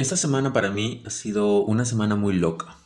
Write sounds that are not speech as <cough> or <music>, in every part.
Esta semana para mí ha sido una semana muy loca.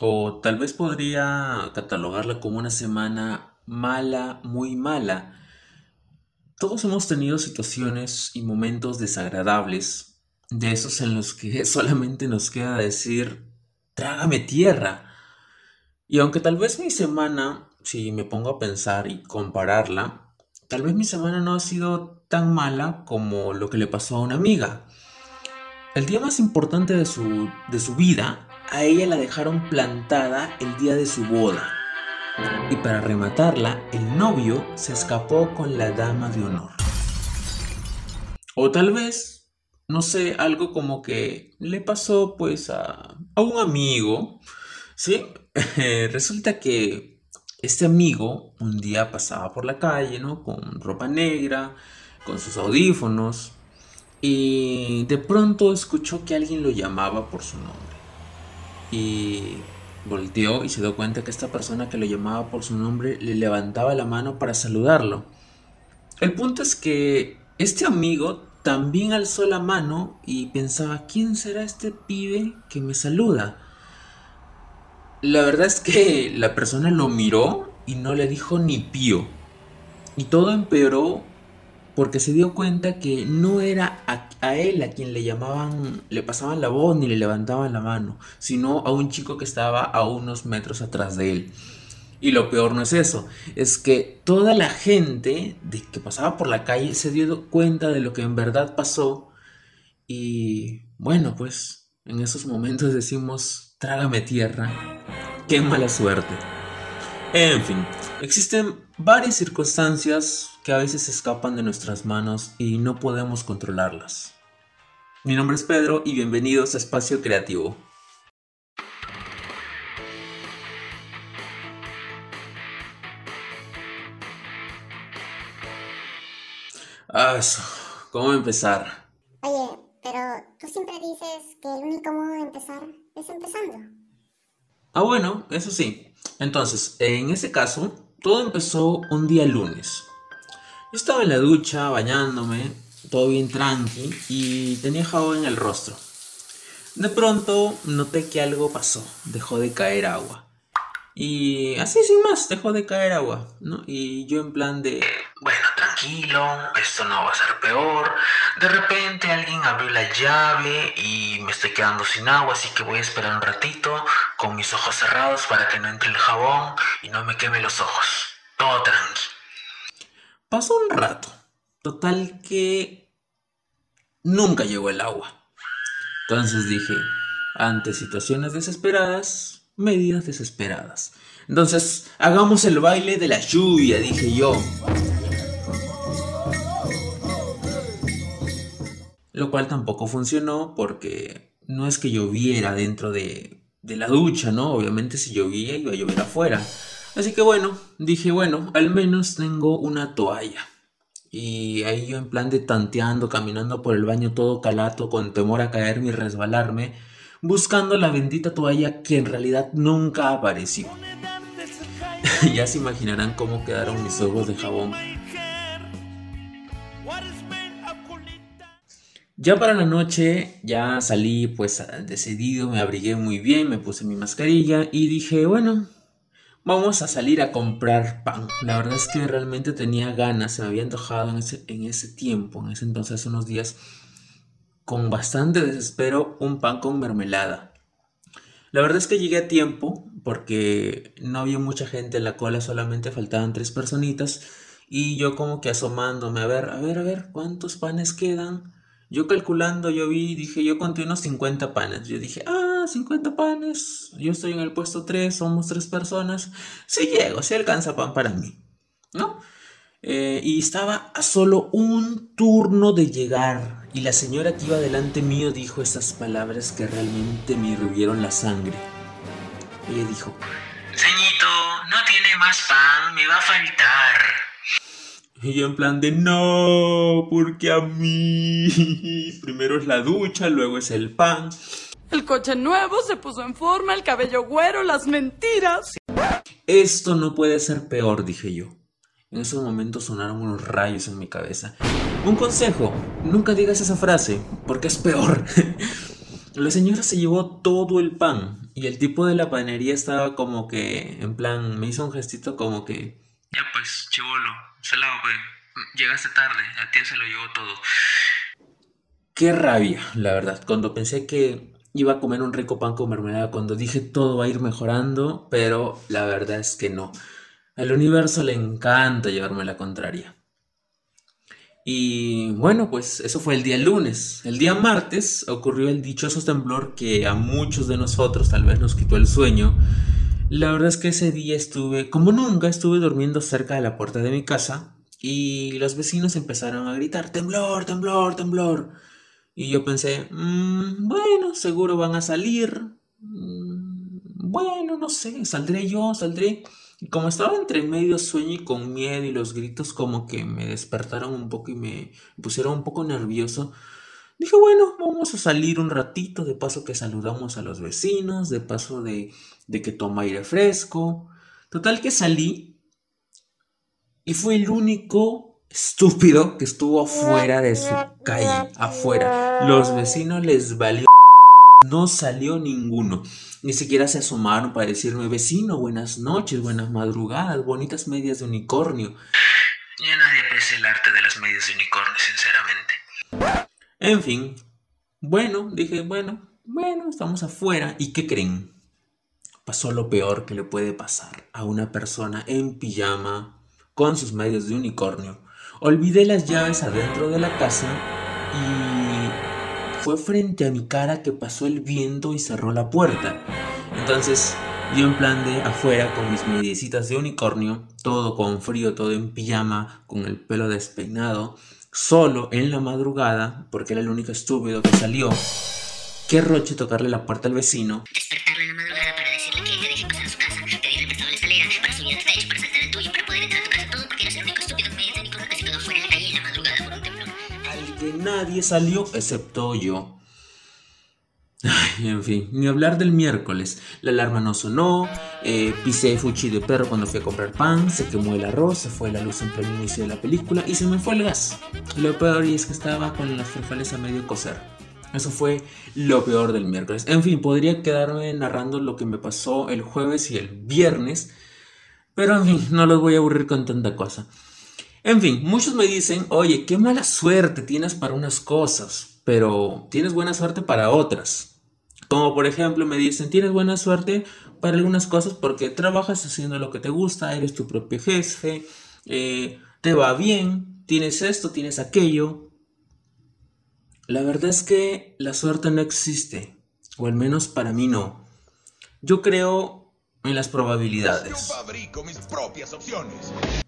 O tal vez podría catalogarla como una semana mala, muy mala. Todos hemos tenido situaciones y momentos desagradables, de esos en los que <laughs> solamente nos queda decir, trágame tierra. Y aunque tal vez mi semana, si me pongo a pensar y compararla, tal vez mi semana no ha sido tan mala como lo que le pasó a una amiga. El día más importante de su, de su vida, a ella la dejaron plantada el día de su boda. Y para rematarla, el novio se escapó con la dama de honor. O tal vez, no sé, algo como que le pasó pues a, a un amigo, ¿sí? <laughs> Resulta que este amigo un día pasaba por la calle, ¿no? Con ropa negra, con sus audífonos, y de pronto escuchó que alguien lo llamaba por su nombre. Y volteó y se dio cuenta que esta persona que lo llamaba por su nombre le levantaba la mano para saludarlo. El punto es que este amigo también alzó la mano y pensaba, ¿quién será este pibe que me saluda? La verdad es que la persona lo miró y no le dijo ni pío. Y todo empeoró porque se dio cuenta que no era a, él a quien le llamaban, le pasaban la voz ni le levantaban la mano, sino a un chico que estaba a unos metros atrás de él. Y lo peor no es eso, es que toda la gente que pasaba por la calle se dio cuenta de lo que en verdad pasó y bueno, pues en esos momentos decimos, trágame tierra, qué mala suerte. En fin, existen varias circunstancias que a veces escapan de nuestras manos y no podemos controlarlas. Mi nombre es Pedro y bienvenidos a Espacio Creativo. Ah, eso. ¿Cómo empezar? Oye, pero tú siempre dices que el único modo de empezar es empezando. Ah, bueno, eso sí. Entonces, en ese caso, todo empezó un día lunes. Yo estaba en la ducha, bañándome, todo bien tranqui, y tenía jabón en el rostro. De pronto noté que algo pasó, dejó de caer agua. Y así sin más, dejó de caer agua, ¿no? Y yo en plan de, bueno, tranquilo, esto no va a ser peor. De repente alguien abrió la llave y me estoy quedando sin agua, así que voy a esperar un ratito con mis ojos cerrados para que no entre el jabón y no me queme los ojos. Todo tranqui. Pasó un rato. Total que nunca llegó el agua. Entonces dije, ante situaciones desesperadas, medidas desesperadas. Entonces, hagamos el baile de la lluvia, dije yo. Lo cual tampoco funcionó porque no es que lloviera dentro de, de la ducha, ¿no? Obviamente si llovía iba a llover afuera. Así que bueno, dije, bueno, al menos tengo una toalla. Y ahí yo en plan de tanteando, caminando por el baño todo calato, con temor a caerme y resbalarme, buscando la bendita toalla que en realidad nunca apareció. <laughs> ya se imaginarán cómo quedaron mis ojos de jabón. Ya para la noche ya salí pues decidido, me abrigué muy bien, me puse mi mascarilla y dije, bueno, vamos a salir a comprar pan. La verdad es que realmente tenía ganas, se me había antojado en ese, en ese tiempo, en ese entonces, unos días, con bastante desespero un pan con mermelada. La verdad es que llegué a tiempo porque no había mucha gente en la cola, solamente faltaban tres personitas y yo como que asomándome a ver, a ver, a ver, ¿cuántos panes quedan? Yo calculando, yo vi, dije, yo conté unos 50 panes. Yo dije, ah, 50 panes, yo estoy en el puesto 3, somos tres personas. Sí llego, sí alcanza pan para mí, ¿no? Eh, y estaba a solo un turno de llegar. Y la señora que iba delante mío dijo esas palabras que realmente me hirvieron la sangre. Ella dijo, Señito, no tiene más pan, me va a faltar. Y yo en plan de no, porque a mí <laughs> primero es la ducha, luego es el pan. El coche nuevo se puso en forma, el cabello güero, las mentiras. Esto no puede ser peor, dije yo. En ese momento sonaron unos rayos en mi cabeza. Un consejo, nunca digas esa frase, porque es peor. <laughs> La señora se llevó todo el pan y el tipo de la panería estaba como que, en plan, me hizo un gestito como que... Ya pues, chivolo, salado pues, llegaste tarde, a ti se lo llevó todo. Qué rabia, la verdad, cuando pensé que iba a comer un rico pan con mermelada, cuando dije todo va a ir mejorando, pero la verdad es que no. Al universo le encanta llevarme la contraria. Y bueno, pues eso fue el día lunes. El día martes ocurrió el dichoso temblor que a muchos de nosotros tal vez nos quitó el sueño. La verdad es que ese día estuve, como nunca, estuve durmiendo cerca de la puerta de mi casa y los vecinos empezaron a gritar, temblor, temblor, temblor. Y yo pensé, mm, bueno, seguro van a salir. Mm, bueno, no sé, saldré yo, saldré. Y como estaba entre medio sueño y con miedo y los gritos como que me despertaron un poco y me pusieron un poco nervioso, dije, bueno, vamos a salir un ratito, de paso que saludamos a los vecinos, de paso de, de que toma aire fresco. Total que salí y fue el único estúpido que estuvo afuera de su calle, afuera. Los vecinos les valió no salió ninguno. Ni siquiera se asomaron para decirme, vecino, buenas noches, buenas madrugadas, bonitas medias de unicornio. Ya nadie aprecia el arte de las medias de unicornio, sinceramente. En fin, bueno, dije, bueno, bueno, estamos afuera. ¿Y qué creen? Pasó lo peor que le puede pasar a una persona en pijama con sus medias de unicornio. Olvidé las llaves adentro de la casa y fue frente a mi cara que pasó el viento y cerró la puerta. Entonces, yo en plan de afuera con mis mediecitas de unicornio, todo con frío, todo en pijama, con el pelo despeinado, solo en la madrugada, porque era el único estúpido que salió. Qué roche tocarle la puerta al vecino. Despertarlo en la madrugada para decirle que te deje pasar a su casa, pedirle prestado la escalera, para subir al techo, para saltar al tuyo, para poder entrar a tu casa, todo porque eres el único estúpido que me unicornio que se quedó afuera en la calle en la madrugada por un temblor. Al que nadie salió excepto yo. Ay, en fin, ni hablar del miércoles. La alarma no sonó, eh, pisé fuchi de perro cuando fui a comprar pan, se quemó el arroz, se fue la luz en pleno inicio de la película y se me fue el gas. Lo peor es que estaba con las frefales a medio coser. Eso fue lo peor del miércoles. En fin, podría quedarme narrando lo que me pasó el jueves y el viernes, pero en fin, no los voy a aburrir con tanta cosa. En fin, muchos me dicen, oye, qué mala suerte tienes para unas cosas, pero tienes buena suerte para otras. Como por ejemplo me dicen, tienes buena suerte para algunas cosas porque trabajas haciendo lo que te gusta, eres tu propio jefe, eh, te va bien, tienes esto, tienes aquello. La verdad es que la suerte no existe, o al menos para mí no. Yo creo en las probabilidades.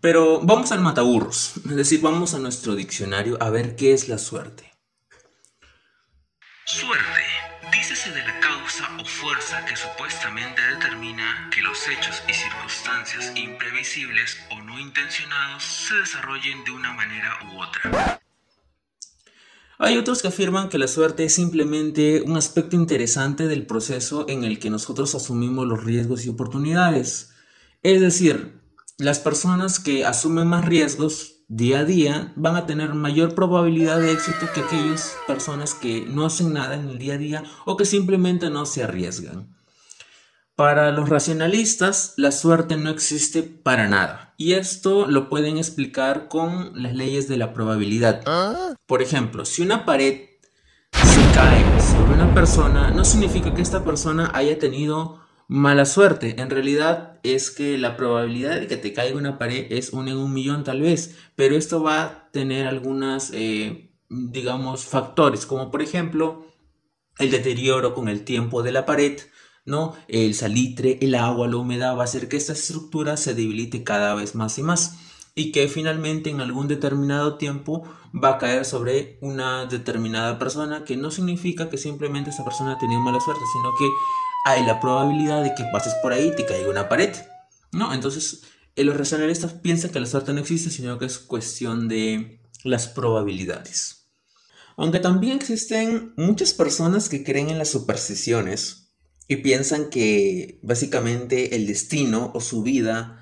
Pero vamos al mataburros, es decir, vamos a nuestro diccionario a ver qué es la suerte. Suerte De la causa o fuerza que supuestamente determina que los hechos y circunstancias imprevisibles o no intencionados se desarrollen de una manera u otra. Hay otros que afirman que la suerte es simplemente un aspecto interesante del proceso en el que nosotros asumimos los riesgos y oportunidades. Es decir, las personas que asumen más riesgos día a día van a tener mayor probabilidad de éxito que aquellas personas que no hacen nada en el día a día o que simplemente no se arriesgan. Para los racionalistas, la suerte no existe para nada. Y esto lo pueden explicar con las leyes de la probabilidad. Por ejemplo, si una pared se cae sobre una persona, no significa que esta persona haya tenido mala suerte. En realidad es que la probabilidad de que te caiga una pared es un en un millón tal vez, pero esto va a tener algunas, eh, digamos, factores, como por ejemplo el deterioro con el tiempo de la pared, ¿no? El salitre, el agua, la humedad va a hacer que esta estructura se debilite cada vez más y más y que finalmente en algún determinado tiempo va a caer sobre una determinada persona, que no significa que simplemente esa persona ha tenido mala suerte, sino que hay la probabilidad de que pases por ahí y te caiga una pared. ¿No? Entonces, eh, los racionalistas piensan que la suerte no existe, sino que es cuestión de las probabilidades. Aunque también existen muchas personas que creen en las supersticiones y piensan que básicamente el destino o su vida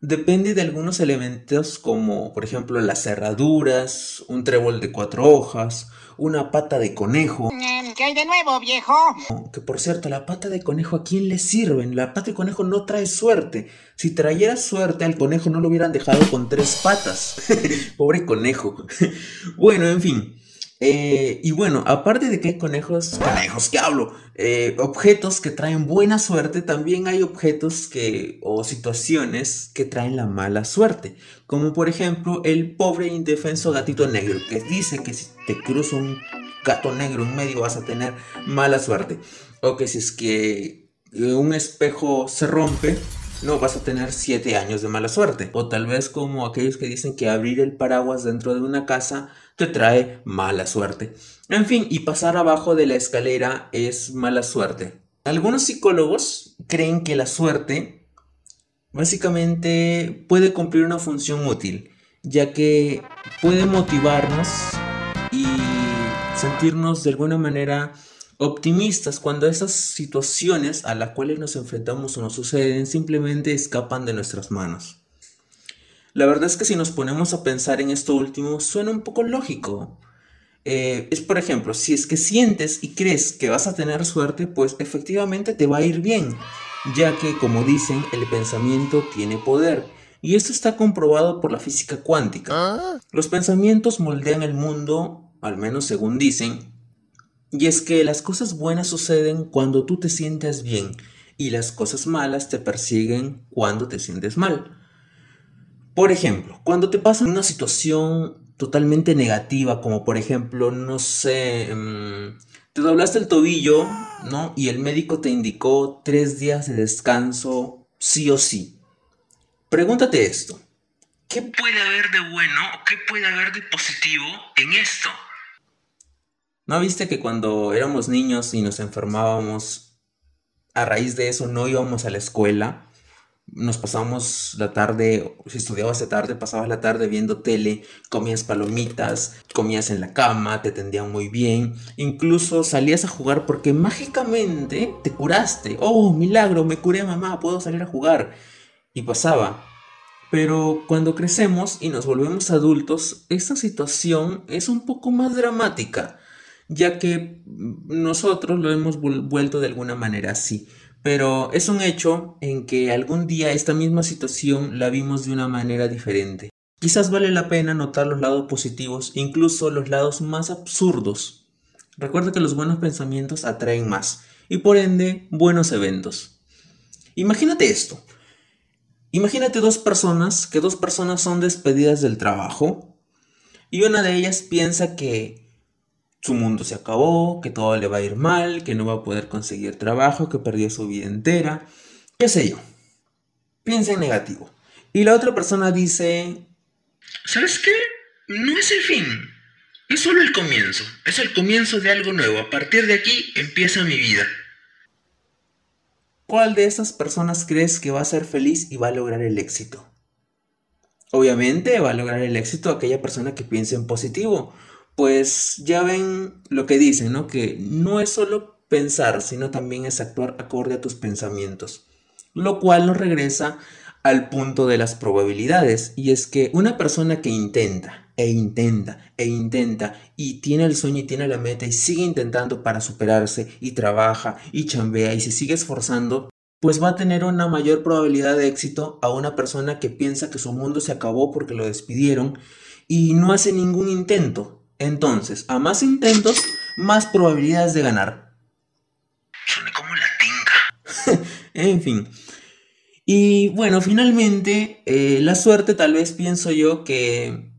depende de algunos elementos como por ejemplo las cerraduras, un trébol de cuatro hojas, una pata de conejo. Mm, ¿Qué hay de nuevo, viejo? Que por cierto, la pata de conejo a quién le sirven? La pata de conejo no trae suerte. Si trayera suerte al conejo no lo hubieran dejado con tres patas. <laughs> Pobre conejo. <laughs> bueno, en fin. Eh, y bueno, aparte de que hay conejos, conejos, ¿qué hablo? Eh, objetos que traen buena suerte, también hay objetos que, o situaciones que traen la mala suerte. Como por ejemplo el pobre indefenso gatito negro, que dice que si te cruza un gato negro en medio vas a tener mala suerte. O que si es que un espejo se rompe, no vas a tener 7 años de mala suerte. O tal vez como aquellos que dicen que abrir el paraguas dentro de una casa te trae mala suerte. En fin, y pasar abajo de la escalera es mala suerte. Algunos psicólogos creen que la suerte básicamente puede cumplir una función útil, ya que puede motivarnos y sentirnos de alguna manera optimistas cuando esas situaciones a las cuales nos enfrentamos o nos suceden simplemente escapan de nuestras manos. La verdad es que si nos ponemos a pensar en esto último, suena un poco lógico. Eh, es por ejemplo, si es que sientes y crees que vas a tener suerte, pues efectivamente te va a ir bien, ya que como dicen, el pensamiento tiene poder. Y esto está comprobado por la física cuántica. Los pensamientos moldean el mundo, al menos según dicen, y es que las cosas buenas suceden cuando tú te sientes bien y las cosas malas te persiguen cuando te sientes mal. Por ejemplo, cuando te pasa una situación totalmente negativa, como por ejemplo, no sé, mm, te doblaste el tobillo, ¿no? Y el médico te indicó tres días de descanso, sí o sí. Pregúntate esto. ¿Qué puede haber de bueno o qué puede haber de positivo en esto? ¿No viste que cuando éramos niños y nos enfermábamos, a raíz de eso no íbamos a la escuela? Nos pasábamos la tarde, si estudiabas de tarde, pasabas la tarde viendo tele, comías palomitas, comías en la cama, te tendían muy bien, incluso salías a jugar porque mágicamente te curaste. Oh, milagro, me curé mamá, puedo salir a jugar. Y pasaba. Pero cuando crecemos y nos volvemos adultos, esta situación es un poco más dramática ya que nosotros lo hemos vuelto de alguna manera así. Pero es un hecho en que algún día esta misma situación la vimos de una manera diferente. Quizás vale la pena notar los lados positivos, incluso los lados más absurdos. Recuerda que los buenos pensamientos atraen más y por ende buenos eventos. Imagínate esto. Imagínate dos personas, que dos personas son despedidas del trabajo y una de ellas piensa que su mundo se acabó, que todo le va a ir mal, que no va a poder conseguir trabajo, que perdió su vida entera, qué sé yo. Piensa en negativo. Y la otra persona dice, ¿sabes qué? No es el fin, es solo el comienzo, es el comienzo de algo nuevo, a partir de aquí empieza mi vida. ¿Cuál de esas personas crees que va a ser feliz y va a lograr el éxito? Obviamente va a lograr el éxito aquella persona que piense en positivo, pues ya ven lo que dicen, ¿no? Que no es solo pensar, sino también es actuar acorde a tus pensamientos. Lo cual nos regresa al punto de las probabilidades. Y es que una persona que intenta e intenta e intenta y tiene el sueño y tiene la meta y sigue intentando para superarse y trabaja y chambea y se sigue esforzando, pues va a tener una mayor probabilidad de éxito a una persona que piensa que su mundo se acabó porque lo despidieron y no hace ningún intento entonces, a más intentos, más probabilidades de ganar. Suena como la tinga. <laughs> en fin. Y bueno, finalmente, eh, la suerte tal vez pienso yo que,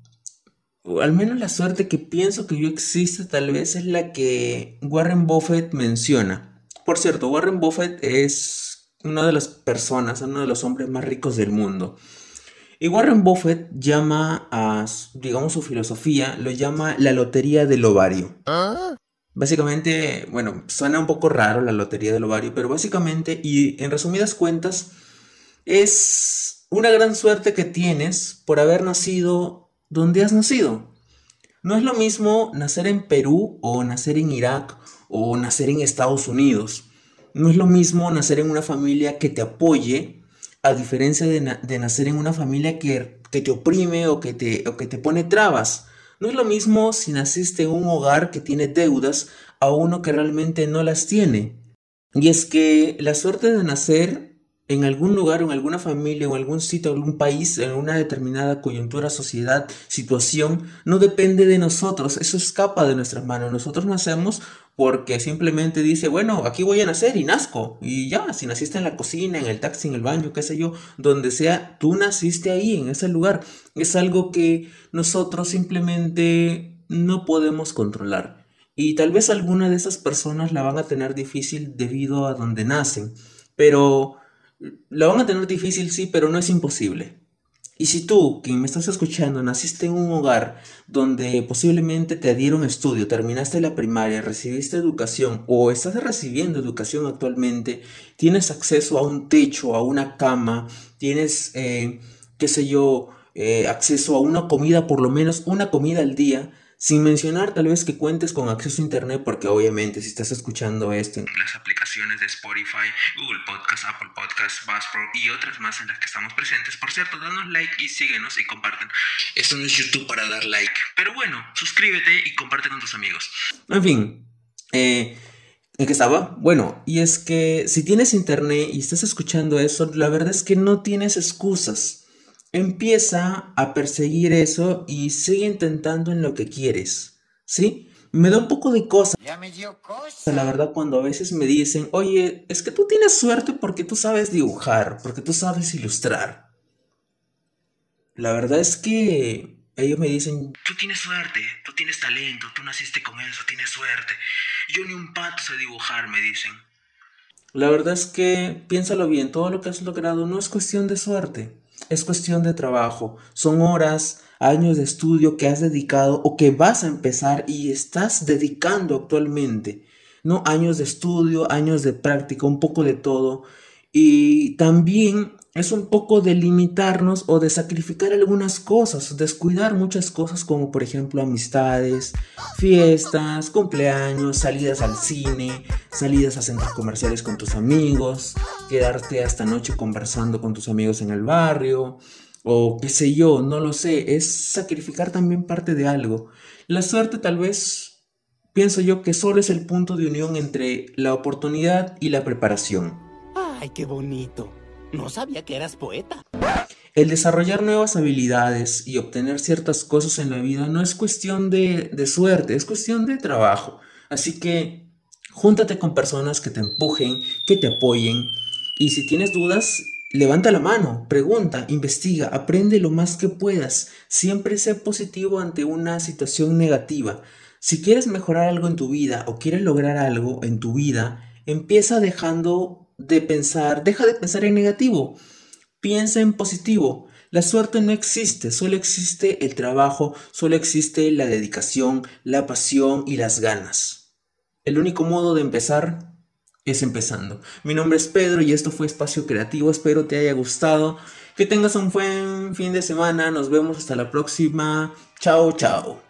o al menos la suerte que pienso que yo existe tal vez es la que Warren Buffett menciona. Por cierto, Warren Buffett es una de las personas, uno de los hombres más ricos del mundo. Y Warren Buffett llama a, digamos, su filosofía, lo llama la lotería del ovario. Básicamente, bueno, suena un poco raro la lotería del ovario, pero básicamente, y en resumidas cuentas, es una gran suerte que tienes por haber nacido donde has nacido. No es lo mismo nacer en Perú o nacer en Irak o nacer en Estados Unidos. No es lo mismo nacer en una familia que te apoye a diferencia de, nacer en una familia que, que te oprime o que te, o que te pone trabas. No es lo mismo si naciste en un hogar que tiene deudas a uno que realmente no las tiene. Y es que la suerte de nacer en algún lugar en alguna familia en algún sitio, algún país, en una determinada coyuntura, sociedad, situación, no depende de nosotros, eso escapa de nuestras manos. Nosotros nacemos porque simplemente dice, bueno, aquí voy a nacer y nazco. Y ya, si naciste en la cocina, en el taxi, en el baño, qué sé yo, donde sea, tú naciste ahí, en ese lugar. Es algo que nosotros simplemente no podemos controlar. Y tal vez alguna de esas personas la van a tener difícil debido a donde nacen. Pero la van a tener difícil, sí, pero no es imposible. Y si tú, quien me estás escuchando, naciste en un hogar donde posiblemente te dieron estudio, terminaste la primaria, recibiste educación o estás recibiendo educación actualmente, tienes acceso a un techo, a una cama, tienes, eh, qué sé yo, eh, acceso a una comida, por lo menos una comida al día, sin mencionar tal vez que cuentes con acceso a internet, porque obviamente si estás escuchando esto en las aplicaciones de Spotify, Google Podcast, Apple Podcast, Buzzsprout y otras más en las que estamos presentes. Por cierto, danos like y síguenos y comparten. Esto no es YouTube para dar like, pero bueno, suscríbete y comparte con tus amigos. En fin, eh, ¿En qué estaba? Bueno, y es que si tienes internet y estás escuchando eso, la verdad es que no tienes excusas empieza a perseguir eso y sigue intentando en lo que quieres, ¿sí? Me da un poco de cosa. Ya me dio cosa. La verdad, cuando a veces me dicen, oye, es que tú tienes suerte porque tú sabes dibujar, porque tú sabes ilustrar. La verdad es que ellos me dicen, tú tienes suerte, tú tienes talento, tú naciste con eso, tienes suerte. Yo ni un pato sé dibujar, me dicen. La verdad es que piénsalo bien, todo lo que has logrado no es cuestión de suerte es cuestión de trabajo, son horas, años de estudio que has dedicado o que vas a empezar y estás dedicando actualmente, ¿no? Años de estudio, años de práctica, un poco de todo. Y también es un poco de limitarnos o de sacrificar algunas cosas, descuidar muchas cosas como por ejemplo amistades, fiestas, cumpleaños, salidas al cine, salidas a centros comerciales con tus amigos, quedarte hasta noche conversando con tus amigos en el barrio o qué sé yo, no lo sé, es sacrificar también parte de algo. La suerte tal vez, pienso yo que solo es el punto de unión entre la oportunidad y la preparación. ¡Ay, qué bonito! No sabía que eras poeta. El desarrollar nuevas habilidades y obtener ciertas cosas en la vida no es cuestión de, de, suerte, es cuestión de trabajo. Así que júntate con personas que te empujen, que te apoyen. Y si tienes dudas, levanta la mano, pregunta, investiga, aprende lo más que puedas. Siempre sé positivo ante una situación negativa. Si quieres mejorar algo en tu vida o quieres lograr algo en tu vida, empieza dejando de pensar, deja de pensar en negativo, piensa en positivo. La suerte no existe, solo existe el trabajo, solo existe la dedicación, la pasión y las ganas. El único modo de empezar es empezando. Mi nombre es Pedro y esto fue Espacio Creativo, espero te haya gustado, que tengas un buen fin de semana, nos vemos hasta la próxima, chao chao.